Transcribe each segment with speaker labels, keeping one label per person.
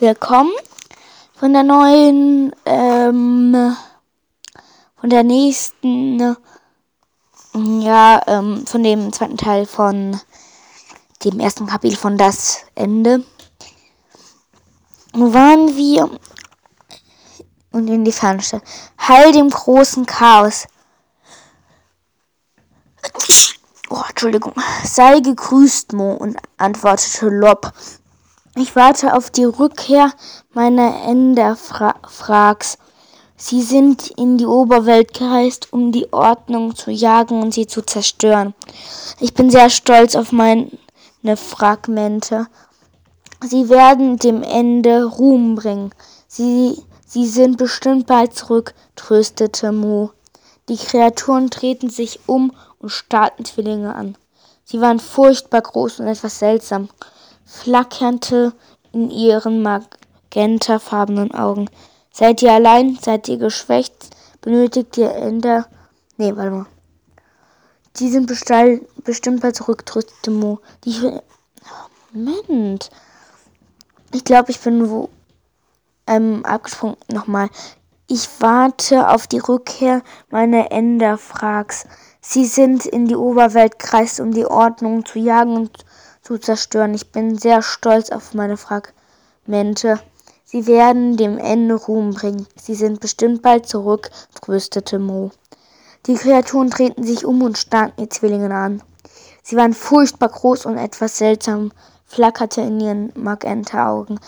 Speaker 1: willkommen von der neuen, ähm, von der nächsten, ja, ähm, von dem zweiten Teil von dem ersten Kapitel von Das Ende. Waren wir? Und in die Ferne Heil dem großen Chaos. Oh, Entschuldigung. Sei gegrüßt, Mo, und antwortete Lob. Ich warte auf die Rückkehr meiner Enderfrags. Sie sind in die Oberwelt gereist, um die Ordnung zu jagen und sie zu zerstören. Ich bin sehr stolz auf meine Fragmente. Sie werden dem Ende Ruhm bringen. Sie, sie sind bestimmt bald zurück, tröstete Mo. Die Kreaturen drehten sich um und starrten Zwillinge an. Sie waren furchtbar groß und etwas seltsam flackerte in ihren magentafarbenen Augen. Seid ihr allein? Seid ihr geschwächt? Benötigt ihr Ender? Nee, warte mal. Die sind bestimmt bald zurück, Mo. Die. Moment. Ich glaube, ich bin wo. Ähm, abgesprungen. Nochmal. Ich warte auf die Rückkehr meiner Enderfrags. Sie sind in die Oberwelt kreist, um die Ordnung zu jagen und zu zerstören. Ich bin sehr stolz auf meine Fragmente. Sie werden dem Ende Ruhm bringen. Sie sind bestimmt bald zurück, tröstete Mo. Die Kreaturen drehten sich um und starrten die Zwillinge an. Sie waren furchtbar groß und etwas seltsam, flackerte in ihren Magenta-Augen.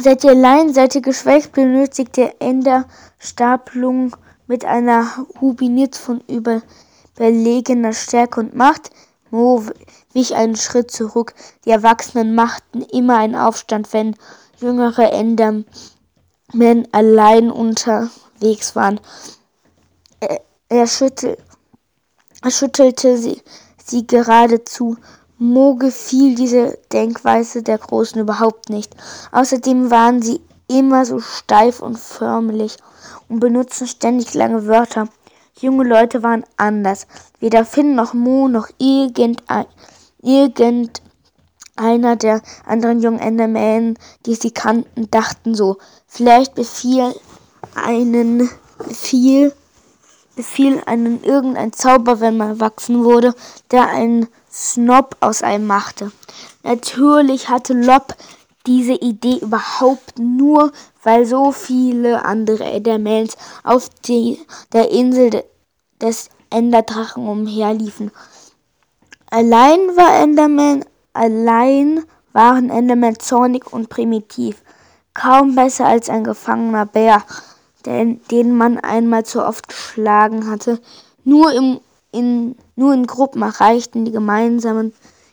Speaker 1: Seid ihr allein, seid ihr geschwächt, benötigt ihr Enderstapelung mit einer Hubinit von überlegener Stärke und Macht? Mo wich einen Schritt zurück. Die Erwachsenen machten immer einen Aufstand, wenn jüngere Endermen allein unterwegs waren. Er, er, schüttel, er schüttelte sie, sie geradezu. Mo gefiel diese Denkweise der Großen überhaupt nicht. Außerdem waren sie immer so steif und förmlich und benutzten ständig lange Wörter. Junge Leute waren anders. Weder Finn noch Mo noch irgendein Irgendeiner der anderen jungen Endermen, die sie kannten, dachten so. Vielleicht befiel einen befiel befiel einen irgendein Zauber, wenn man erwachsen wurde, der einen Snob aus einem machte. Natürlich hatte Lob diese Idee überhaupt nur, weil so viele andere Endermans auf die, der Insel de, des Enderdrachen umherliefen. Allein war Enderman, allein waren Enderman zornig und primitiv. Kaum besser als ein gefangener Bär, den, den man einmal zu oft geschlagen hatte. Nur, im, in, nur in Gruppen erreichten die gemeinsamen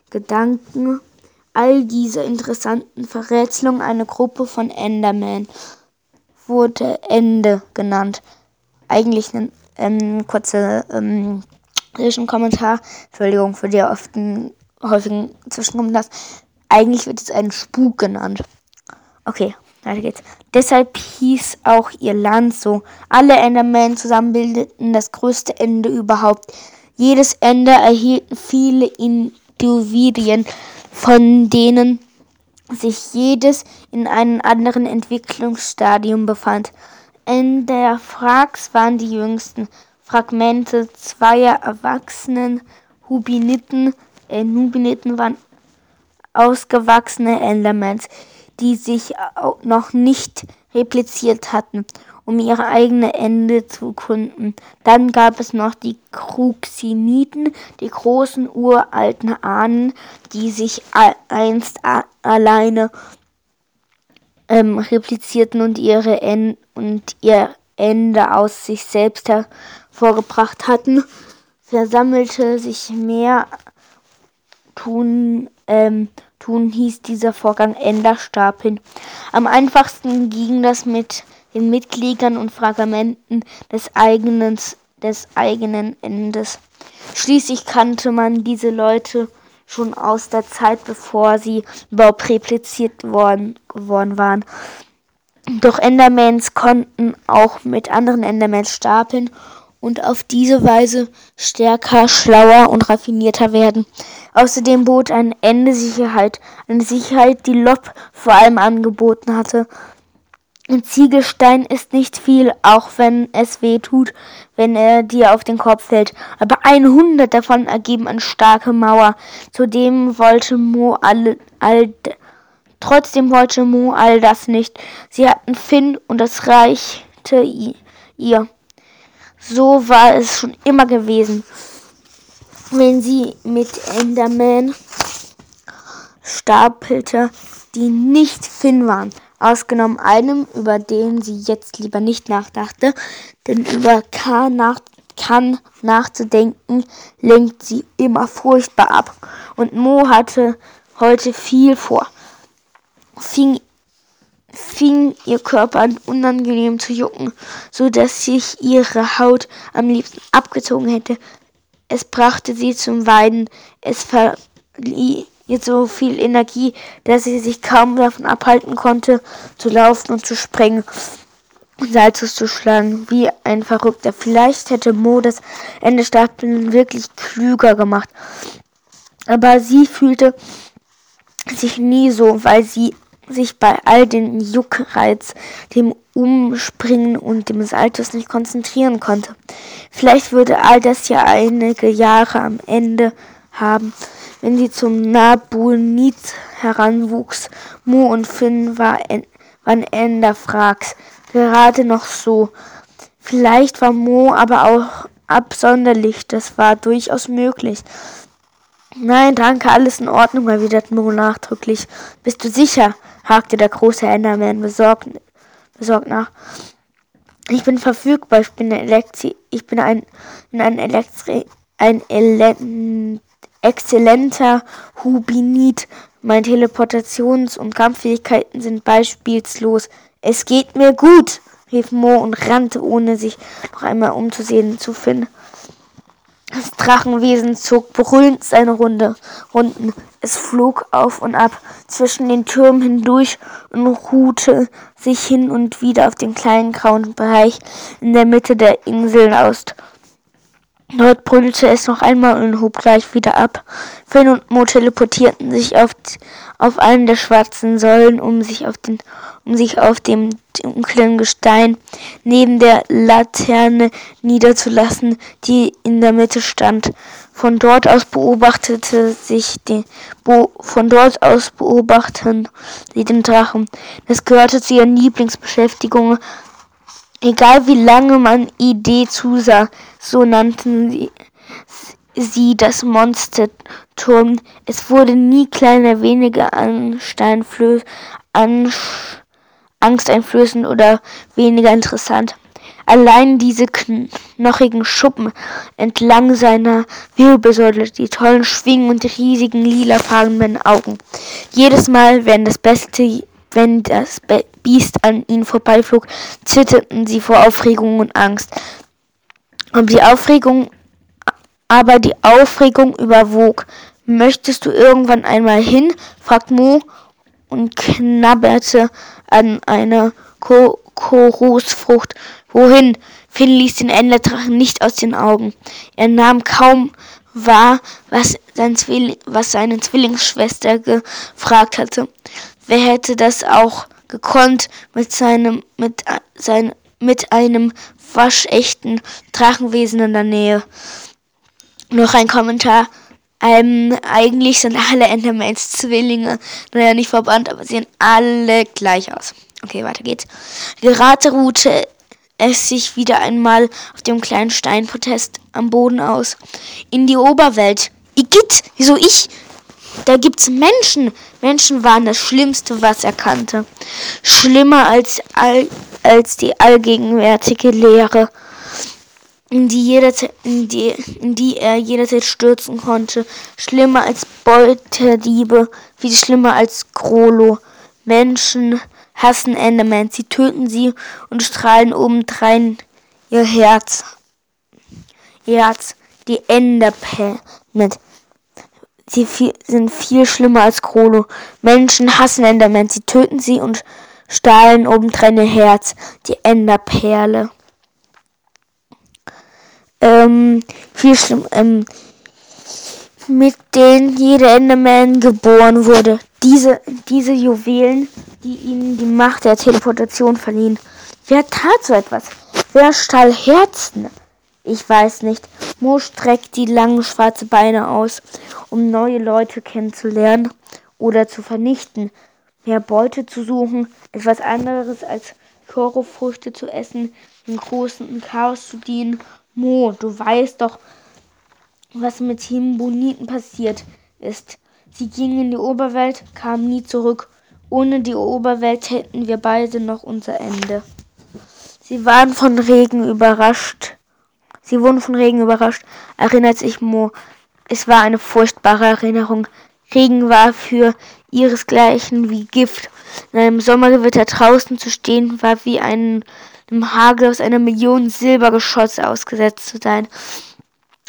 Speaker 1: Gedanken all diese interessanten Verrätselungen eine Gruppe von Enderman wurde Ende genannt. Eigentlich ein ähm, kurzer ähm, Kommentar. Entschuldigung für die often, häufigen Zwischenkommentars. Eigentlich wird es ein Spuk genannt. Okay, weiter geht's. Deshalb hieß auch ihr Land so. Alle Endermen zusammen bildeten das größte Ende überhaupt. Jedes Ende erhielten viele Individuen, von denen sich jedes in einem anderen Entwicklungsstadium befand. Ender Frags waren die jüngsten. Fragmente zweier erwachsenen Hubiniten, äh, Nubiniten waren ausgewachsene Endermans, die sich noch nicht repliziert hatten, um ihre eigene Ende zu gründen. Dann gab es noch die Kruxiniten, die großen uralten Ahnen, die sich einst alleine ähm, replizierten und ihre en und ihr Ende aus sich selbst hervorgebracht hatten, versammelte sich mehr. Tun, ähm, tun hieß dieser Vorgang Enderstapeln. Am einfachsten ging das mit den Mitgliedern und Fragmenten des eigenen, des eigenen Endes. Schließlich kannte man diese Leute schon aus der Zeit, bevor sie überhaupt repliziert worden, geworden waren. Doch Endermans konnten auch mit anderen Endermans stapeln und auf diese Weise stärker, schlauer und raffinierter werden. Außerdem bot ein Ende Sicherheit, eine Sicherheit, die Lob vor allem angeboten hatte. Ein Ziegelstein ist nicht viel, auch wenn es weh tut, wenn er dir auf den Kopf fällt. Aber 100 davon ergeben eine starke Mauer. Zudem wollte Mo all, all, trotzdem wollte Mo all das nicht. Sie hatten Finn und das reichte ihr. So war es schon immer gewesen. Wenn sie mit Enderman stapelte, die nicht Finn waren ausgenommen einem, über den sie jetzt lieber nicht nachdachte, denn über K nach kann nachzudenken, lenkt sie immer furchtbar ab. Und Mo hatte heute viel vor. Fing, fing ihr Körper an unangenehm zu jucken, so dass sich ihre Haut am liebsten abgezogen hätte. Es brachte sie zum Weinen. Es verlieh ihr so viel Energie, dass sie sich kaum davon abhalten konnte, zu laufen und zu springen und Salzus zu schlagen, wie ein Verrückter. Vielleicht hätte Mo das Ende Stapeln wirklich klüger gemacht. Aber sie fühlte sich nie so, weil sie sich bei all den Juckreiz, dem Umspringen und dem Saltus nicht konzentrieren konnte. Vielleicht würde all das ja einige Jahre am Ende haben wenn sie zum Nabunit heranwuchs. Mo und Finn war waren Enderfrags, gerade noch so. Vielleicht war Mo aber auch absonderlich, das war durchaus möglich. Nein, danke, alles in Ordnung, erwiderte Mo nachdrücklich. Bist du sicher? Hakte der große Enderman besorgt, besorgt nach. Ich bin verfügbar, ich bin, Elektri ich bin ein, ein, Elektri ein exzellenter Hubinit. Meine Teleportations- und Kampffähigkeiten sind beispielslos. Es geht mir gut, rief Mo und rannte, ohne sich noch einmal umzusehen, zu Finn. Das Drachenwesen zog brüllend seine Runde, Runden. Es flog auf und ab zwischen den Türmen hindurch und ruhte sich hin und wieder auf den kleinen grauen Bereich in der Mitte der Insel aus. Dort brüllte es noch einmal und hob gleich wieder ab. Finn und Mo teleportierten sich auf, auf einen der schwarzen Säulen, um sich auf, den, um sich auf dem dunklen Gestein neben der Laterne niederzulassen, die in der Mitte stand. Von dort aus beobachtete sich die, bo, von dort aus beobachten sie den Drachen. Das gehörte zu ihren Lieblingsbeschäftigungen, Egal wie lange man Idee zusah, so nannten sie, sie das Monsterturm. Es wurde nie kleiner, weniger angsteinflößend oder weniger interessant. Allein diese knochigen Schuppen entlang seiner Wirbelsäule, die tollen Schwingen und die riesigen lilafarbenen Augen. Jedes Mal, wenn das beste wenn das Biest an ihnen vorbeiflog, zitterten sie vor Aufregung und Angst. Und die Aufregung, aber die Aufregung überwog. Möchtest du irgendwann einmal hin? fragt Mo und knabberte an einer Chorusfrucht. Wohin? Finn ließ den Enderdrachen nicht aus den Augen. Er nahm kaum wahr, was, sein was seine Zwillingsschwester gefragt hatte. Wer hätte das auch gekonnt mit seinem, mit, sein, mit einem waschechten Drachenwesen in der Nähe? Noch ein Kommentar. Ähm, eigentlich sind alle Endermans Zwillinge. Naja, nicht verbannt, aber sehen alle gleich aus. Okay, weiter geht's. Gerade ruhte es sich wieder einmal auf dem kleinen Steinprotest am Boden aus. In die Oberwelt. Igitt, wieso ich? Da gibt's Menschen. Menschen waren das Schlimmste, was er kannte. Schlimmer als, all, als die allgegenwärtige Lehre, in die, jederzeit, in, die, in die er jederzeit stürzen konnte. Schlimmer als Beutediebe, wie schlimmer als Grolo. Menschen hassen Enderman. Sie töten sie und strahlen obendrein ihr Herz. Ihr Herz, die Enderperle mit Sie viel, sind viel schlimmer als Krolo. Menschen hassen Endermen. Sie töten sie und stahlen obendrein ihr Herz. Die Enderperle. Ähm, viel schlimm, ähm, mit denen jeder Enderman geboren wurde. Diese, diese Juwelen, die ihnen die Macht der Teleportation verliehen. Wer tat so etwas? Wer stahl Herzen? Ich weiß nicht. Mo streckt die langen schwarze Beine aus, um neue Leute kennenzulernen oder zu vernichten. Mehr Beute zu suchen, etwas anderes als Chorofrüchte zu essen, im großen Chaos zu dienen. Mo, du weißt doch, was mit Himboniten passiert ist. Sie gingen in die Oberwelt, kamen nie zurück. Ohne die Oberwelt hätten wir beide noch unser Ende. Sie waren von Regen überrascht. Sie wurden von Regen überrascht, erinnert sich Mo. Es war eine furchtbare Erinnerung. Regen war für ihresgleichen wie Gift. In einem Sommergewitter draußen zu stehen, war wie einem Hagel aus einer Million Silbergeschosse ausgesetzt zu sein.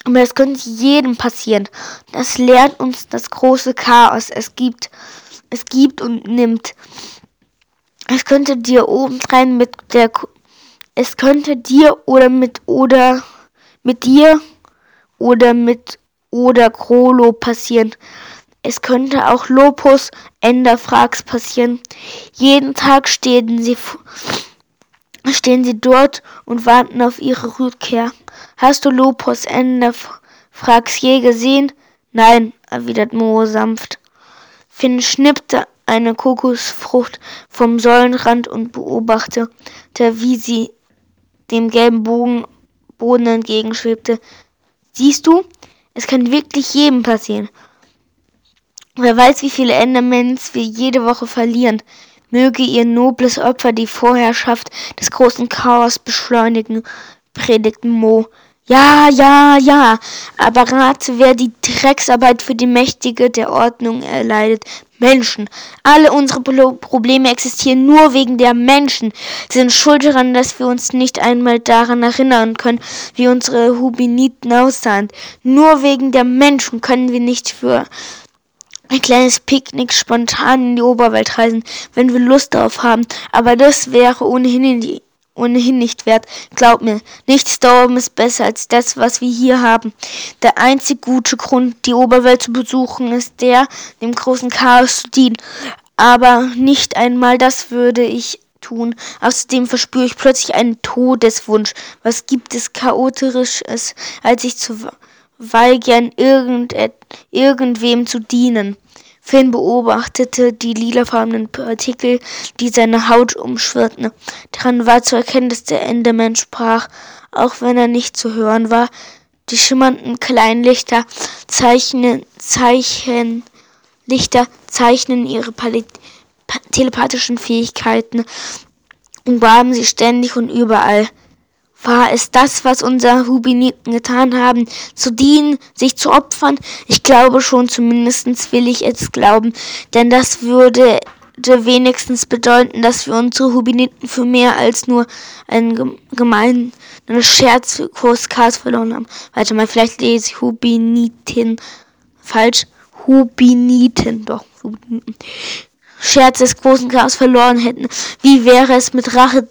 Speaker 1: Aber es könnte jedem passieren. Das lehrt uns das große Chaos. Es gibt, es gibt und nimmt. Es könnte dir obendrein mit der, es könnte dir oder mit oder mit dir oder mit oder Krolo passieren. Es könnte auch Lopus Enderfrags passieren. Jeden Tag stehen sie, stehen sie dort und warten auf ihre Rückkehr. Hast du Lopus Enderfrags je gesehen? Nein, erwidert Mo sanft. Finn schnippte eine Kokosfrucht vom Säulenrand und beobachtete, wie sie dem gelben Bogen Boden entgegenschwebte. Siehst du, es kann wirklich jedem passieren. Wer weiß, wie viele Endermans wir jede Woche verlieren. Möge ihr nobles Opfer die Vorherrschaft des großen Chaos beschleunigen, predigten Mo. Ja, ja, ja, aber rate, wer die Drecksarbeit für die Mächtige der Ordnung erleidet. Menschen. Alle unsere Probleme existieren nur wegen der Menschen. Sie sind schuld daran, dass wir uns nicht einmal daran erinnern können, wie unsere Hubiniten aussahen. Nur wegen der Menschen können wir nicht für ein kleines Picknick spontan in die Oberwelt reisen, wenn wir Lust darauf haben. Aber das wäre ohnehin, die, ohnehin nicht wert. Glaub mir, nichts da oben ist besser als das, was wir hier haben. Der einzig gute Grund, die Oberwelt zu besuchen, ist der, dem großen Chaos zu dienen. Aber nicht einmal das würde ich tun. Außerdem verspüre ich plötzlich einen Todeswunsch. Was gibt es chaotisches, als sich zu weigern, irgend, irgendwem zu dienen. Finn beobachtete die lilafarbenen Partikel, die seine Haut umschwirrten. Daran war zu erkennen, dass der Enderman sprach, auch wenn er nicht zu hören war. Die schimmernden Kleinlichter zeichnen, zeichnen, Lichter zeichnen ihre telepathischen Fähigkeiten und umgaben sie ständig und überall. War es das, was unsere Hubiniten getan haben, zu dienen, sich zu opfern? Ich glaube schon, zumindest will ich es glauben, denn das würde wenigstens bedeuten, dass wir unsere Hubiniten für mehr als nur einen gemeinen Scherzkurs verloren haben. Warte mal, vielleicht lese ich Hubiniten falsch. Hubiniten, doch. Scherz des großen Chaos verloren hätten. Wie wäre es mit Rache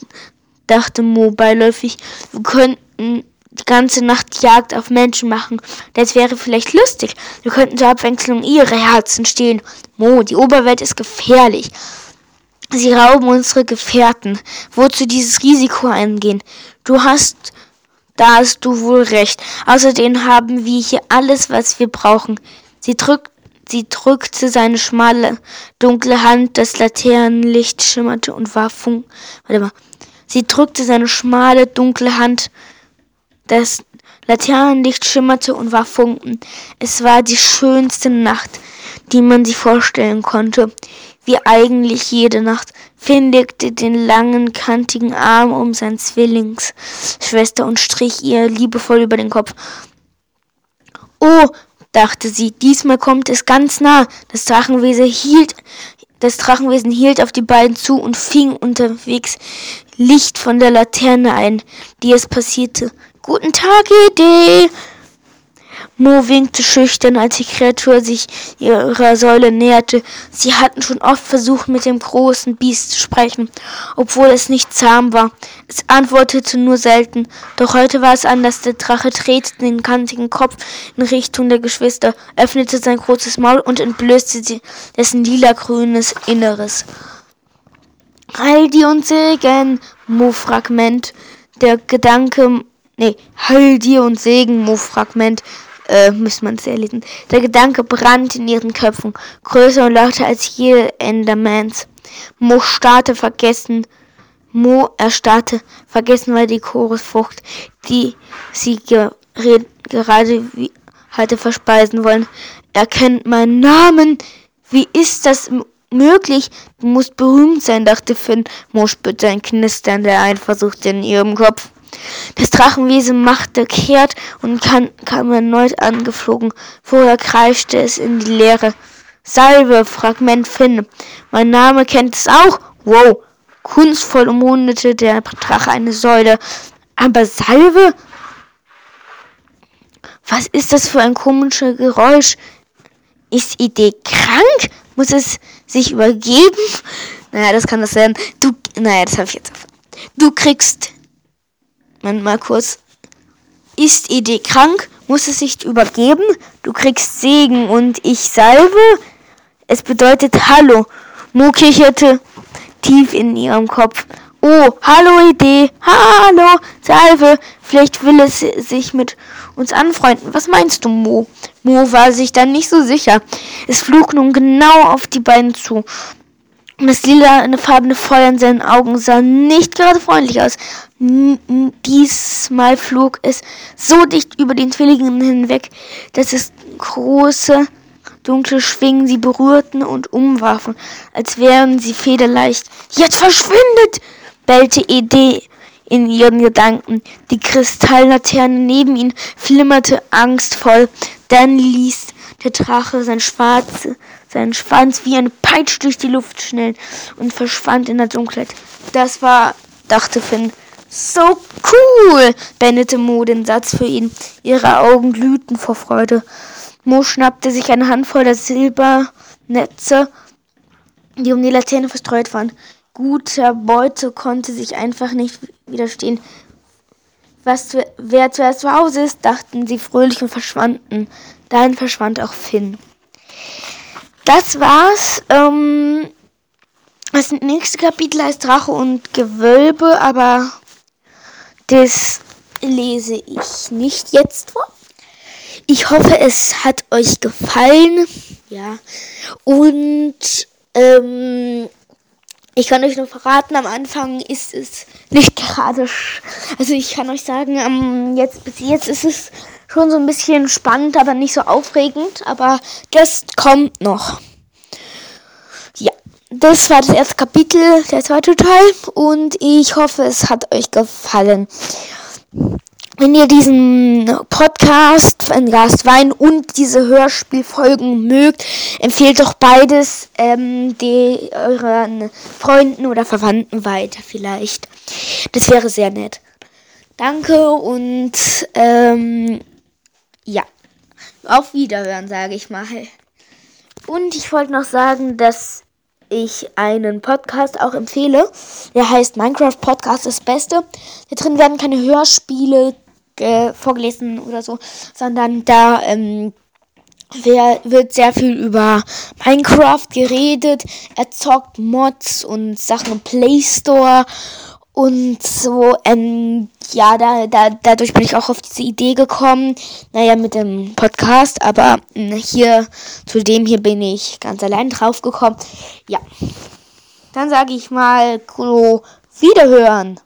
Speaker 1: dachte Mo beiläufig. Wir könnten die ganze Nacht Jagd auf Menschen machen. Das wäre vielleicht lustig. Wir könnten zur Abwechslung ihre Herzen stehlen. Mo, die Oberwelt ist gefährlich. Sie rauben unsere Gefährten. Wozu dieses Risiko eingehen? Du hast, da hast du wohl recht. Außerdem haben wir hier alles, was wir brauchen. Sie drückt Sie drückte seine schmale, dunkle Hand, das Laternenlicht schimmerte und war funk. Warte mal. Sie drückte seine schmale, dunkle Hand. Das Laternenlicht schimmerte und war Funken. Es war die schönste Nacht, die man sich vorstellen konnte. Wie eigentlich jede Nacht. Finn legte den langen, kantigen Arm um sein Zwillingsschwester und strich ihr liebevoll über den Kopf. Oh, dachte sie, diesmal kommt es ganz nah. Das Drachenwesen hielt, das Drachenwesen hielt auf die beiden zu und fing unterwegs Licht von der Laterne ein, die es passierte. Guten Tag, Idee! Mo winkte schüchtern, als die Kreatur sich ihrer Säule näherte. Sie hatten schon oft versucht, mit dem großen Biest zu sprechen, obwohl es nicht zahm war. Es antwortete nur selten. Doch heute war es anders. Der Drache drehte den kantigen Kopf in Richtung der Geschwister, öffnete sein großes Maul und entblößte dessen lila-grünes Inneres. Heil dir und Segen, Mo-Fragment. Der Gedanke, nee, Heil dir und Segen, Mo-Fragment äh, müsste man es erlesen. Der Gedanke brannte in ihren Köpfen, größer und lauter als jede Endermans. Mo starrte vergessen. Mo erstarrte, vergessen war die Chorusfrucht, die sie ge gerade wie hatte verspeisen wollen. Er kennt meinen Namen. Wie ist das möglich? Du musst berühmt sein, dachte Finn. Mo spürte ein Knistern der Eifersucht in ihrem Kopf. Das Drachenwesen machte kehrt und kam, kam erneut angeflogen. Vorher kreischte es in die Leere. Salve, Fragment Finn. Mein Name kennt es auch. Wow. Kunstvoll umrundete der Drache eine Säule. Aber Salve? Was ist das für ein komisches Geräusch? Ist Idee krank? Muss es sich übergeben? Naja, das kann das sein. Du, naja, das habe ich jetzt. Du kriegst Moment mal kurz. Ist Idee krank? Muss es sich übergeben? Du kriegst Segen und ich salve? Es bedeutet Hallo. Mo kicherte tief in ihrem Kopf. Oh, hallo Idee, hallo, Salve. Vielleicht will es sich mit uns anfreunden. Was meinst du, Mo? Mo war sich dann nicht so sicher. Es flog nun genau auf die beiden zu. Das lila eine farbene Feuer in seinen Augen sah nicht gerade freundlich aus. Diesmal flog es so dicht über den Zwillingen hinweg, dass es große, dunkle Schwingen sie berührten und umwarfen, als wären sie federleicht. Jetzt verschwindet! bellte Ede in ihren Gedanken. Die Kristalllaterne neben ihnen flimmerte angstvoll. Dann ließ der Drache sein schwarze, seinen Schwanz wie eine Peitsche durch die Luft schnellen und verschwand in der Dunkelheit. Das war, dachte Finn, so cool, beendete Mo den Satz für ihn. Ihre Augen glühten vor Freude. Mo schnappte sich eine Handvoll der Silbernetze, die um die Laterne verstreut waren. Guter Beute konnte sich einfach nicht widerstehen. Was, wer zuerst zu Hause ist, dachten sie fröhlich und verschwanden. Dahin verschwand auch Finn. Das war's. Ähm, das nächste Kapitel heißt Drache und Gewölbe, aber das lese ich nicht jetzt vor. Ich hoffe, es hat euch gefallen. Ja. Und ähm, ich kann euch nur verraten, am Anfang ist es nicht gerade. Also ich kann euch sagen, um, jetzt bis jetzt ist es schon so ein bisschen spannend, aber nicht so aufregend. Aber das kommt noch. Ja, das war das erste Kapitel, der zweite Teil. Und ich hoffe, es hat euch gefallen. Wenn ihr diesen Podcast, ein Glas Wein und diese Hörspielfolgen mögt, empfehlt doch beides ähm, die, euren Freunden oder Verwandten weiter vielleicht. Das wäre sehr nett. Danke und ähm, ja, auf Wiederhören, sage ich mal. Und ich wollte noch sagen, dass ich einen Podcast auch empfehle. Der heißt Minecraft Podcast das Beste. Da drin werden keine Hörspiele äh, vorgelesen oder so, sondern da ähm, wer, wird sehr viel über Minecraft geredet. Er zockt Mods und Sachen im Play Store und so. Ähm, ja, da, da, dadurch bin ich auch auf diese Idee gekommen. Naja, mit dem Podcast, aber äh, hier zu dem hier bin ich ganz allein drauf gekommen. Ja. Dann sage ich mal, Wiederhören.